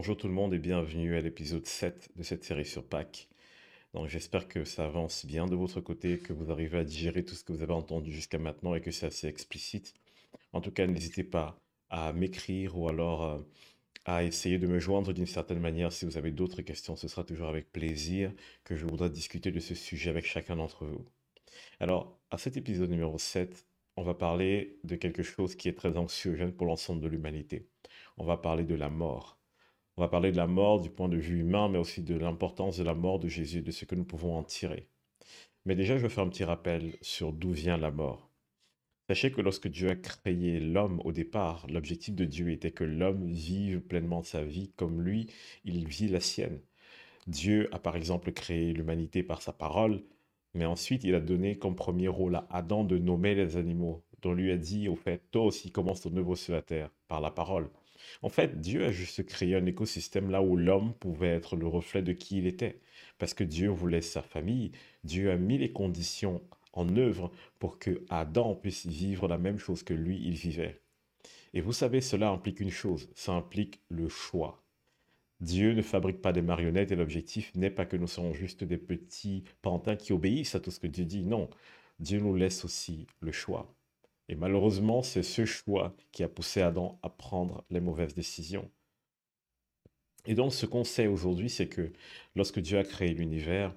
Bonjour tout le monde et bienvenue à l'épisode 7 de cette série sur Pâques. Donc j'espère que ça avance bien de votre côté, que vous arrivez à digérer tout ce que vous avez entendu jusqu'à maintenant et que c'est assez explicite. En tout cas, n'hésitez pas à m'écrire ou alors euh, à essayer de me joindre d'une certaine manière si vous avez d'autres questions. Ce sera toujours avec plaisir que je voudrais discuter de ce sujet avec chacun d'entre vous. Alors, à cet épisode numéro 7, on va parler de quelque chose qui est très anxiogène pour l'ensemble de l'humanité. On va parler de la mort. On va parler de la mort du point de vue humain, mais aussi de l'importance de la mort de Jésus de ce que nous pouvons en tirer. Mais déjà, je vais faire un petit rappel sur d'où vient la mort. Sachez que lorsque Dieu a créé l'homme au départ, l'objectif de Dieu était que l'homme vive pleinement sa vie comme lui, il vit la sienne. Dieu a par exemple créé l'humanité par sa parole, mais ensuite il a donné comme premier rôle à Adam de nommer les animaux, dont lui a dit, au fait, toi aussi commence ton œuvre sur la terre, par la parole. En fait, Dieu a juste créé un écosystème là où l'homme pouvait être le reflet de qui il était. Parce que Dieu voulait sa famille, Dieu a mis les conditions en œuvre pour que Adam puisse vivre la même chose que lui, il vivait. Et vous savez, cela implique une chose, ça implique le choix. Dieu ne fabrique pas des marionnettes et l'objectif n'est pas que nous soyons juste des petits pantins qui obéissent à tout ce que Dieu dit. Non, Dieu nous laisse aussi le choix. Et malheureusement, c'est ce choix qui a poussé Adam à prendre les mauvaises décisions. Et donc, ce qu'on sait aujourd'hui, c'est que lorsque Dieu a créé l'univers,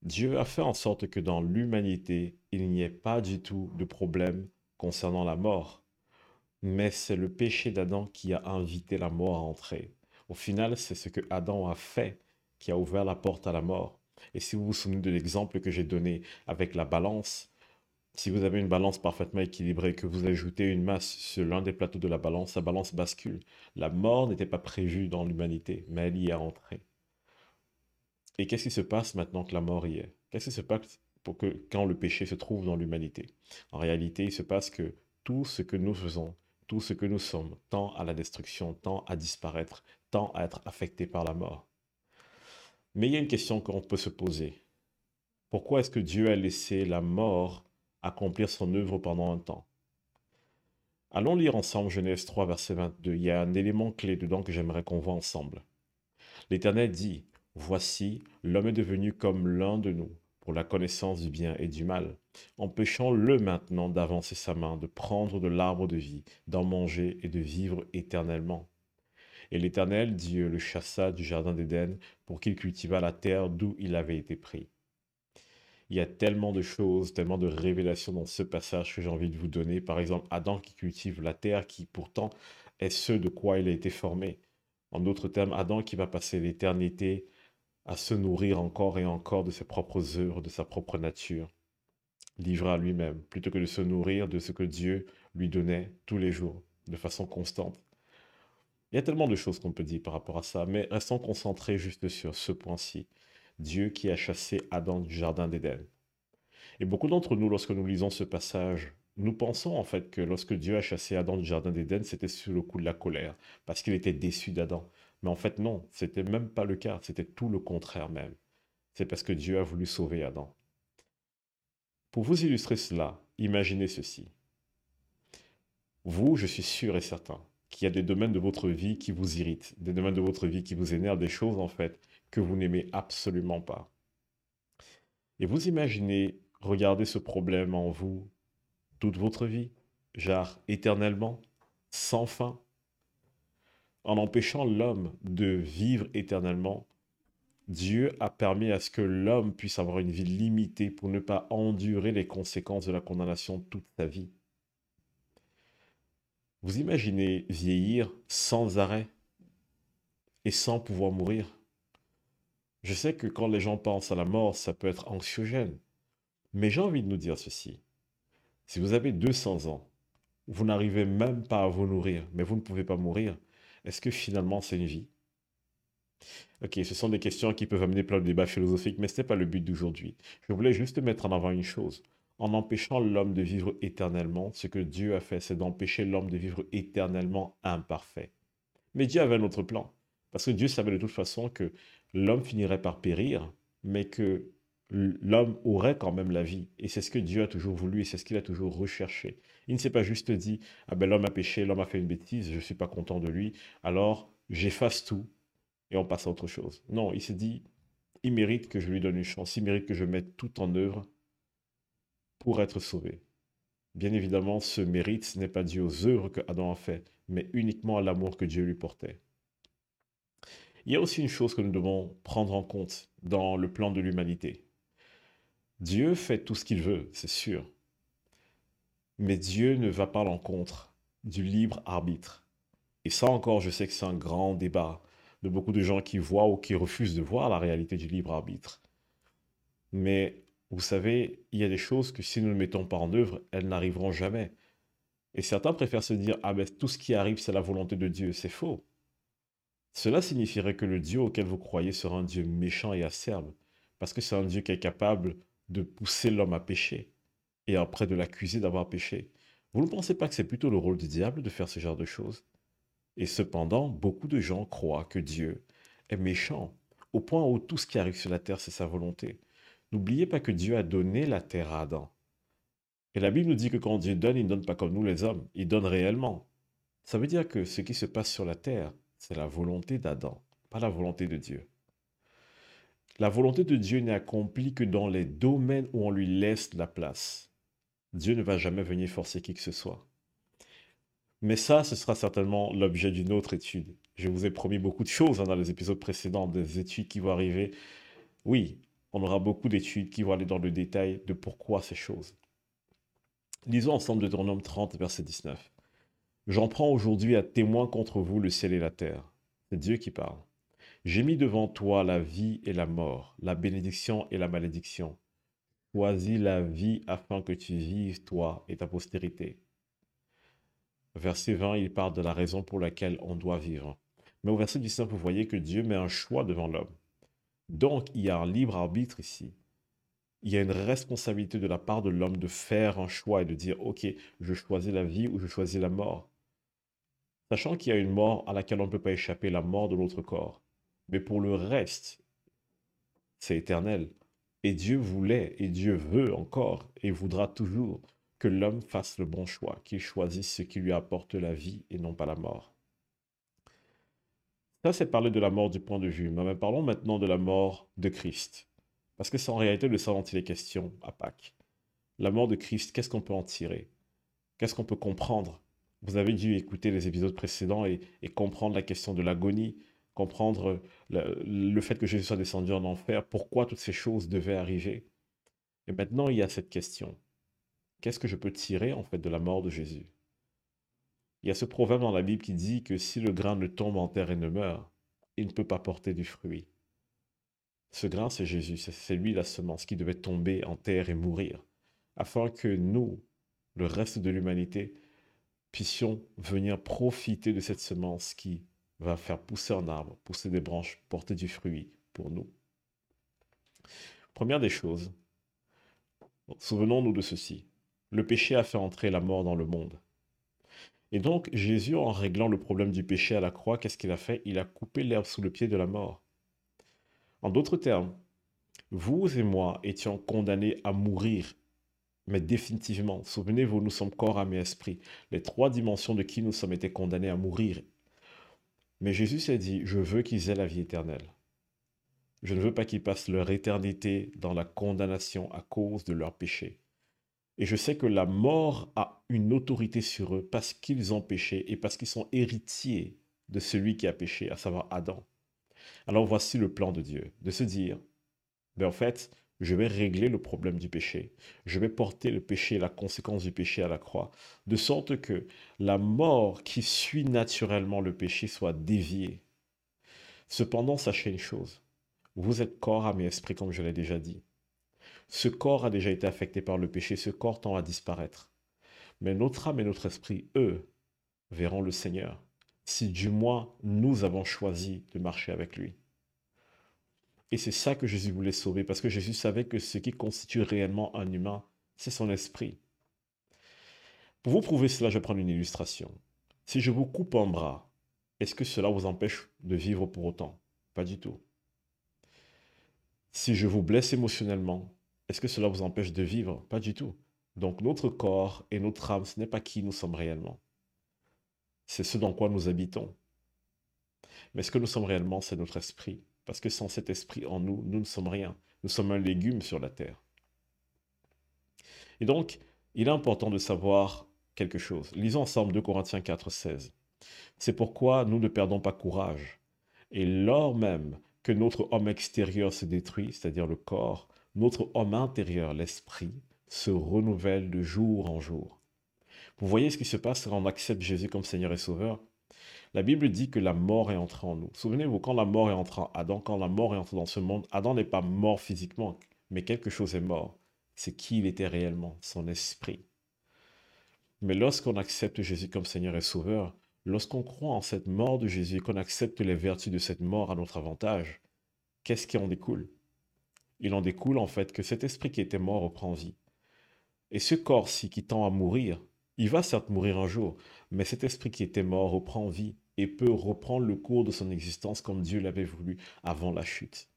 Dieu a fait en sorte que dans l'humanité, il n'y ait pas du tout de problème concernant la mort. Mais c'est le péché d'Adam qui a invité la mort à entrer. Au final, c'est ce que Adam a fait qui a ouvert la porte à la mort. Et si vous vous souvenez de l'exemple que j'ai donné avec la balance, si vous avez une balance parfaitement équilibrée, que vous ajoutez une masse sur l'un des plateaux de la balance, la balance bascule. La mort n'était pas prévue dans l'humanité, mais elle y est entrée. Et qu'est-ce qui se passe maintenant que la mort y est? Qu'est-ce qui se passe pour que, quand le péché se trouve dans l'humanité? En réalité, il se passe que tout ce que nous faisons, tout ce que nous sommes, tend à la destruction, tend à disparaître, tend à être affecté par la mort. Mais il y a une question qu'on peut se poser. Pourquoi est-ce que Dieu a laissé la mort accomplir son œuvre pendant un temps. Allons lire ensemble Genèse 3, verset 22. Il y a un élément clé dedans que j'aimerais qu'on voit ensemble. L'Éternel dit, Voici, l'homme est devenu comme l'un de nous, pour la connaissance du bien et du mal. Empêchons-le maintenant d'avancer sa main, de prendre de l'arbre de vie, d'en manger et de vivre éternellement. Et l'Éternel, Dieu, le chassa du jardin d'Éden pour qu'il cultivât la terre d'où il avait été pris. Il y a tellement de choses, tellement de révélations dans ce passage que j'ai envie de vous donner. Par exemple, Adam qui cultive la terre, qui pourtant est ce de quoi il a été formé. En d'autres termes, Adam qui va passer l'éternité à se nourrir encore et encore de ses propres œuvres, de sa propre nature, livré à lui-même, plutôt que de se nourrir de ce que Dieu lui donnait tous les jours, de façon constante. Il y a tellement de choses qu'on peut dire par rapport à ça, mais restons concentrés juste sur ce point-ci. Dieu qui a chassé Adam du Jardin d'Éden. Et beaucoup d'entre nous, lorsque nous lisons ce passage, nous pensons en fait que lorsque Dieu a chassé Adam du Jardin d'Éden, c'était sous le coup de la colère, parce qu'il était déçu d'Adam. Mais en fait, non, c'était même pas le cas, c'était tout le contraire même. C'est parce que Dieu a voulu sauver Adam. Pour vous illustrer cela, imaginez ceci. Vous, je suis sûr et certain qu'il y a des domaines de votre vie qui vous irritent, des domaines de votre vie qui vous énervent, des choses en fait que vous n'aimez absolument pas. Et vous imaginez regarder ce problème en vous toute votre vie, genre éternellement, sans fin, en empêchant l'homme de vivre éternellement. Dieu a permis à ce que l'homme puisse avoir une vie limitée pour ne pas endurer les conséquences de la condamnation toute sa vie. Vous imaginez vieillir sans arrêt et sans pouvoir mourir je sais que quand les gens pensent à la mort, ça peut être anxiogène. Mais j'ai envie de nous dire ceci. Si vous avez 200 ans, vous n'arrivez même pas à vous nourrir, mais vous ne pouvez pas mourir, est-ce que finalement c'est une vie? Ok, ce sont des questions qui peuvent amener plein de débats philosophiques, mais ce n'est pas le but d'aujourd'hui. Je voulais juste mettre en avant une chose. En empêchant l'homme de vivre éternellement, ce que Dieu a fait, c'est d'empêcher l'homme de vivre éternellement imparfait. Mais Dieu avait un autre plan. Parce que Dieu savait de toute façon que l'homme finirait par périr, mais que l'homme aurait quand même la vie. Et c'est ce que Dieu a toujours voulu et c'est ce qu'il a toujours recherché. Il ne s'est pas juste dit, ah ben l'homme a péché, l'homme a fait une bêtise, je ne suis pas content de lui, alors j'efface tout et on passe à autre chose. Non, il s'est dit, il mérite que je lui donne une chance, il mérite que je mette tout en œuvre pour être sauvé. Bien évidemment, ce mérite n'est pas dû aux œuvres que Adam a fait, mais uniquement à l'amour que Dieu lui portait. Il y a aussi une chose que nous devons prendre en compte dans le plan de l'humanité. Dieu fait tout ce qu'il veut, c'est sûr. Mais Dieu ne va pas à l'encontre du libre arbitre. Et ça encore, je sais que c'est un grand débat de beaucoup de gens qui voient ou qui refusent de voir la réalité du libre arbitre. Mais vous savez, il y a des choses que si nous ne mettons pas en œuvre, elles n'arriveront jamais. Et certains préfèrent se dire, ah ben tout ce qui arrive, c'est la volonté de Dieu. C'est faux. Cela signifierait que le Dieu auquel vous croyez sera un Dieu méchant et acerbe, parce que c'est un Dieu qui est capable de pousser l'homme à pécher, et après de l'accuser d'avoir péché. Vous ne pensez pas que c'est plutôt le rôle du diable de faire ce genre de choses? Et cependant, beaucoup de gens croient que Dieu est méchant, au point où tout ce qui arrive sur la terre, c'est sa volonté. N'oubliez pas que Dieu a donné la terre à Adam. Et la Bible nous dit que quand Dieu donne, il ne donne pas comme nous les hommes, il donne réellement. Ça veut dire que ce qui se passe sur la terre, c'est la volonté d'Adam, pas la volonté de Dieu. La volonté de Dieu n'est accomplie que dans les domaines où on lui laisse la place. Dieu ne va jamais venir forcer qui que ce soit. Mais ça, ce sera certainement l'objet d'une autre étude. Je vous ai promis beaucoup de choses hein, dans les épisodes précédents, des études qui vont arriver. Oui, on aura beaucoup d'études qui vont aller dans le détail de pourquoi ces choses. Lisons ensemble Deutéronome 30, verset 19. J'en prends aujourd'hui à témoin contre vous le ciel et la terre. C'est Dieu qui parle. J'ai mis devant toi la vie et la mort, la bénédiction et la malédiction. Choisis la vie afin que tu vives, toi et ta postérité. Verset 20, il parle de la raison pour laquelle on doit vivre. Mais au verset 19, vous voyez que Dieu met un choix devant l'homme. Donc, il y a un libre arbitre ici. Il y a une responsabilité de la part de l'homme de faire un choix et de dire, OK, je choisis la vie ou je choisis la mort. Sachant qu'il y a une mort à laquelle on ne peut pas échapper, la mort de l'autre corps. Mais pour le reste, c'est éternel. Et Dieu voulait, et Dieu veut encore, et voudra toujours que l'homme fasse le bon choix, qu'il choisisse ce qui lui apporte la vie et non pas la mort. Ça, c'est parler de la mort du point de vue Mais parlons maintenant de la mort de Christ. Parce que c'est en réalité de ça dont il est question à Pâques. La mort de Christ, qu'est-ce qu'on peut en tirer? Qu'est-ce qu'on peut comprendre Vous avez dû écouter les épisodes précédents et, comprendre la question de l'agonie, comprendre le, le, fait que Jésus soit descendu en enfer, pourquoi toutes ces choses devaient arriver. Et maintenant, il y a cette question. Qu'est-ce que je peux tirer en fait de la mort de Jésus? Il y a ce proverbe dans la Bible qui dit que si le grain ne tombe en terre et ne meurt, il ne peut pas porter du fruit. Ce grain, c'est Jésus, c'est lui la semence qui devait tomber en terre et mourir, afin que nous, le reste de l'humanité, puissions venir profiter de cette semence qui va faire pousser un arbre, pousser des branches, porter du fruit pour nous. Première des choses, souvenons-nous de ceci. Le péché a fait entrer la mort dans le monde. Et donc, Jésus, en réglant le problème du péché à la croix, qu'est-ce qu'il a fait? Il a coupé l'herbe sous le pied de la mort. En d'autres termes, vous et moi étions condamnés à mourir, mais définitivement. Souvenez-vous, nous sommes corps, âme et esprit. Les trois dimensions de qui nous sommes étaient condamnés à mourir. Mais Jésus s'est dit, je veux qu'ils aient la vie éternelle. Je ne veux pas qu'ils passent leur éternité dans la condamnation à cause de leur péché. Et je sais que la mort a une autorité sur eux parce qu'ils ont péché et parce qu'ils sont héritiers de celui qui a péché, à savoir Adam. Alors voici le plan de Dieu, de se dire, ben en fait, je vais régler le problème du péché. Je vais porter le péché, la conséquence du péché à la croix, de sorte que la mort qui suit naturellement le péché soit déviée. Cependant, sachez une chose, vous êtes corps, âme et esprit, comme je l'ai déjà dit. Ce corps a déjà été affecté par le péché, ce corps tend à disparaître. Mais notre âme et notre esprit, eux, verront le Seigneur, si du moins nous avons choisi de marcher avec lui. Et c'est ça que Jésus voulait sauver, parce que Jésus savait que ce qui constitue réellement un humain, c'est son esprit. Pour vous prouver cela, je vais prendre une illustration. Si je vous coupe un bras, est-ce que cela vous empêche de vivre pour autant? Pas du tout. Si je vous blesse émotionnellement, est-ce que cela vous empêche de vivre? Pas du tout. Donc notre corps et notre âme, ce n'est pas qui nous sommes réellement. C'est ce dans quoi nous habitons. Mais ce que nous sommes réellement, c'est notre esprit. Parce que sans cet esprit en nous, nous ne sommes rien. Nous sommes un légume sur la terre. Et donc, il est important de savoir quelque chose. Lisons ensemble 2 Corinthiens 4, 16. C'est pourquoi nous ne perdons pas courage. Et lors même que notre homme extérieur se détruit, c'est-à-dire le corps, notre homme intérieur, l'esprit, se renouvelle de jour en jour. Vous voyez ce qui se passe quand on accepte Jésus comme Seigneur et Sauveur? La Bible dit que la mort est entrée en nous. Souvenez-vous, quand la mort est entrée en Adam, quand la mort est entrée dans ce monde, Adam n'est pas mort physiquement, mais quelque chose est mort. C'est qui il était réellement, son esprit. Mais lorsqu'on accepte Jésus comme Seigneur et Sauveur, lorsqu'on croit en cette mort de Jésus qu'on accepte les vertus de cette mort à notre avantage, qu'est-ce qui en découle? Il en découle en fait que cet esprit qui était mort reprend vie. Et ce corps-ci qui tend à mourir, il va certes mourir un jour, mais cet esprit qui était mort reprend vie et peut reprendre le cours de son existence comme Dieu l'avait voulu avant la chute.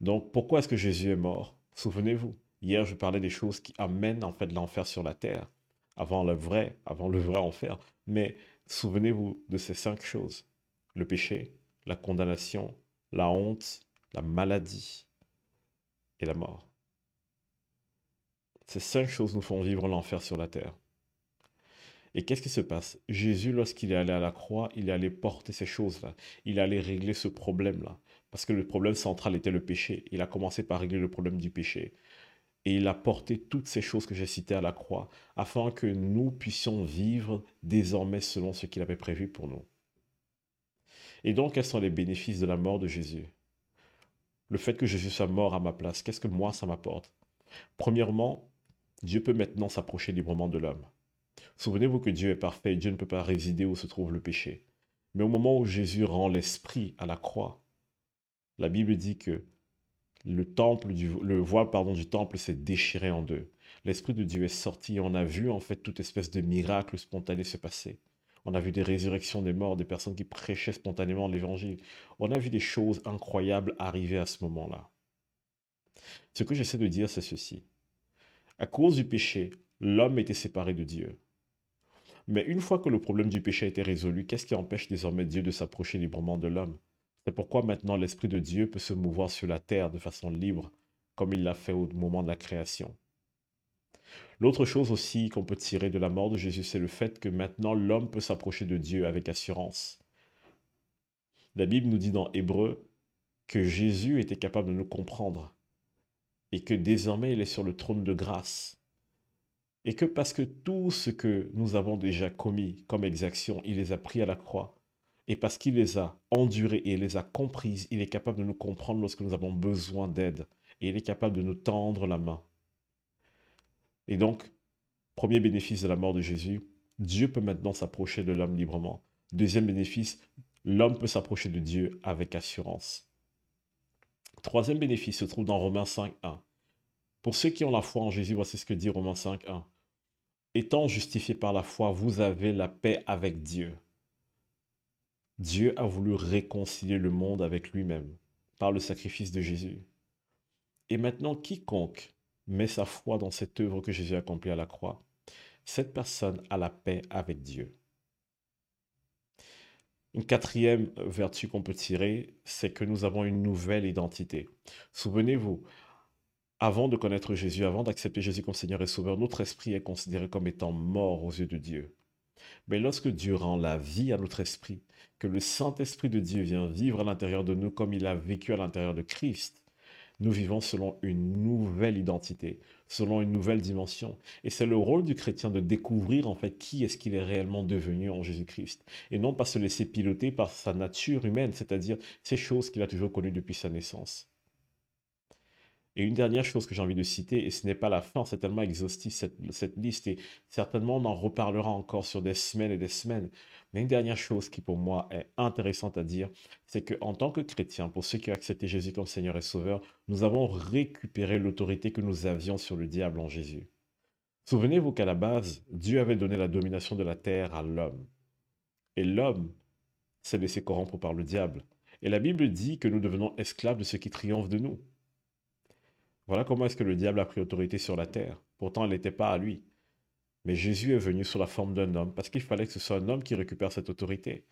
Donc pourquoi est-ce que Jésus est mort? Souvenez-vous, hier je parlais des choses qui amènent en fait l'enfer sur la terre, avant le vrai, avant le vrai enfer. Mais souvenez-vous de ces cinq choses. Le péché, la condamnation, la honte, la maladie et la mort. Ces cinq choses nous font vivre l'enfer sur la terre. Et qu'est-ce qui se passe? Jésus, lorsqu'il est allé à la croix, il est allé porter ces choses-là. Il est allé régler ce problème-là. Parce que le problème central était le péché. Il a commencé par régler le problème du péché. Et il a porté toutes ces choses que j'ai citées à la croix, afin que nous puissions vivre désormais selon ce qu'il avait prévu pour nous. Et donc, quels sont les bénéfices de la mort de Jésus? Le fait que Jésus soit mort à ma place, qu'est-ce que moi ça m'apporte? Premièrement, Dieu peut maintenant s'approcher librement de l'homme. Souvenez-vous que Dieu est parfait et Dieu ne peut pas résider où se trouve le péché. Mais au moment où Jésus rend l'esprit à la croix, la Bible dit que le, voile du temple s'est déchiré en deux. L'Esprit de Dieu est sorti et on a vu en fait toute espèce de miracle spontané se passer. On a vu des résurrections des morts, des personnes qui prêchaient spontanément l'Évangile. On a vu des choses incroyables arriver à ce moment-là. Ce que j'essaie de dire, c'est ceci. À cause du péché, l'homme était séparé de Dieu. Mais une fois que le problème du péché a été résolu, qu'est-ce qui empêche désormais Dieu de s'approcher librement de l'homme? C'est pourquoi maintenant l'Esprit de Dieu peut se mouvoir sur la terre de façon libre, comme il l'a fait au moment de la création. L'autre chose aussi qu'on peut tirer de la mort de Jésus, c'est le fait que maintenant l'homme peut s'approcher de Dieu avec assurance. La Bible nous dit dans Hébreu que Jésus était capable de nous comprendre et que désormais il est sur le trône de grâce. Et que parce que tout ce que nous avons déjà commis comme exaction, il les a pris à la croix, et parce qu'il les a endurées et les a comprises, il est capable de nous comprendre lorsque nous avons besoin d'aide, et il est capable de nous tendre la main. Et donc, premier bénéfice de la mort de Jésus, Dieu peut maintenant s'approcher de l'homme librement. Deuxième bénéfice, l'homme peut s'approcher de Dieu avec assurance. Troisième bénéfice se trouve dans Romains 5, 1. Pour ceux qui ont la foi en Jésus, voici ce que dit Romains 5, 1. Étant justifié par la foi, vous avez la paix avec Dieu. Dieu a voulu réconcilier le monde avec lui-même par le sacrifice de Jésus. Et maintenant, quiconque met sa foi dans cette œuvre que Jésus a accomplie à la croix, cette personne a la paix avec Dieu. Une quatrième vertu qu'on peut tirer, c'est que nous avons une nouvelle identité. Souvenez-vous, avant de connaître Jésus, avant d'accepter Jésus comme Seigneur et Sauveur, notre esprit est considéré comme étant mort aux yeux de Dieu. Mais lorsque Dieu rend la vie à notre esprit, que le Saint-Esprit de Dieu vient vivre à l'intérieur de nous comme il a vécu à l'intérieur de Christ, nous vivons selon une nouvelle identité, selon une nouvelle dimension. Et c'est le rôle du chrétien de découvrir en fait qui est-ce qu'il est réellement devenu en Jésus-Christ. Et non pas se laisser piloter par sa nature humaine, c'est-à-dire ces choses qu'il a toujours connues depuis sa naissance. Et une dernière chose que j'ai envie de citer, et ce n'est pas la fin, c'est tellement exhaustif cette, liste, et certainement on en reparlera encore sur des semaines et des semaines. Mais une dernière chose qui pour moi est intéressante à dire, c'est qu'en tant que chrétiens, pour ceux qui ont accepté Jésus comme Seigneur et Sauveur, nous avons récupéré l'autorité que nous avions sur le diable en Jésus. Souvenez-vous qu'à la base, Dieu avait donné la domination de la terre à l'homme. Et l'homme s'est laissé corrompre par le diable. Et la Bible dit que nous devenons esclaves de ceux qui triomphent de nous. Voilà comment est-ce que le diable a pris autorité sur la terre. Pourtant, elle n'était pas à lui. Mais Jésus est venu sous la forme d'un homme parce qu'il fallait que ce soit un homme qui récupère cette autorité.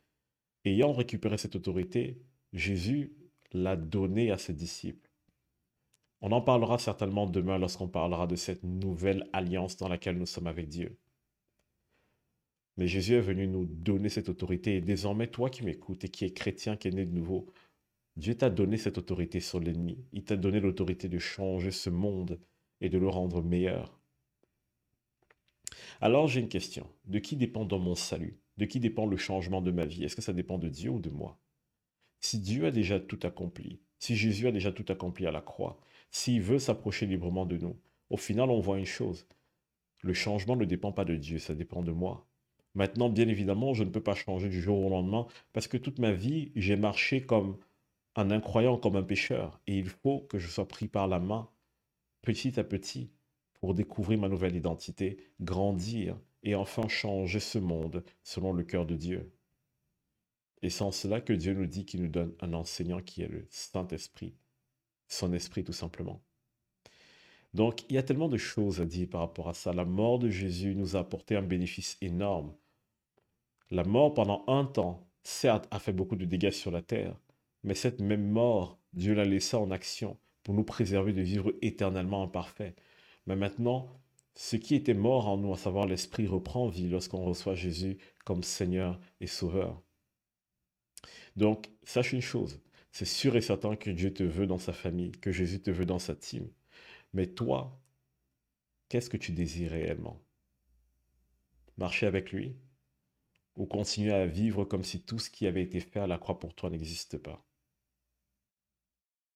Ayant récupéré cette autorité, Jésus l'a donnée à ses disciples. On en parlera certainement demain lorsqu'on parlera de cette nouvelle alliance dans laquelle nous sommes avec Dieu. Mais Jésus est venu nous donner cette autorité et désormais, toi qui m'écoutes et qui es chrétien, qui est né de nouveau, Dieu t'a donné cette autorité sur l'ennemi. Il t'a donné l'autorité de changer ce monde et de le rendre meilleur. Alors j'ai une question. De qui dépend dans mon salut? De qui dépend le changement de ma vie? Est-ce que ça dépend de Dieu ou de moi? Si Dieu a déjà tout accompli, si Jésus a déjà tout accompli à la croix, s'il veut s'approcher librement de nous, au final on voit une chose. Le changement ne dépend pas de Dieu, ça dépend de moi. Maintenant, bien évidemment, je ne peux pas changer du jour au lendemain parce que toute ma vie, j'ai marché comme un incroyant, comme un pécheur. Et il faut que je sois pris par la main, petit à petit, pour découvrir ma nouvelle identité, grandir et enfin changer ce monde selon le cœur de Dieu. Et c'est en cela que Dieu nous dit qu'il nous donne un enseignant qui est le Saint-Esprit, son esprit tout simplement. Donc, il y a tellement de choses à dire par rapport à ça. La mort de Jésus nous a apporté un bénéfice énorme. La mort pendant un temps, certes, a fait beaucoup de dégâts sur la terre, mais cette même mort, Dieu l'a laissée en action pour nous préserver de vivre éternellement imparfait. Mais maintenant, ce qui était mort en nous, à savoir l'Esprit, reprend vie lorsqu'on reçoit Jésus comme Seigneur et Sauveur. Donc, sache une chose, c'est sûr et certain que Dieu te veut dans sa famille, que Jésus te veut dans sa team. Mais toi, qu'est-ce que tu désires réellement? Marcher avec lui? Ou continuer à vivre comme si tout ce qui avait été fait à la croix pour toi n'existe pas?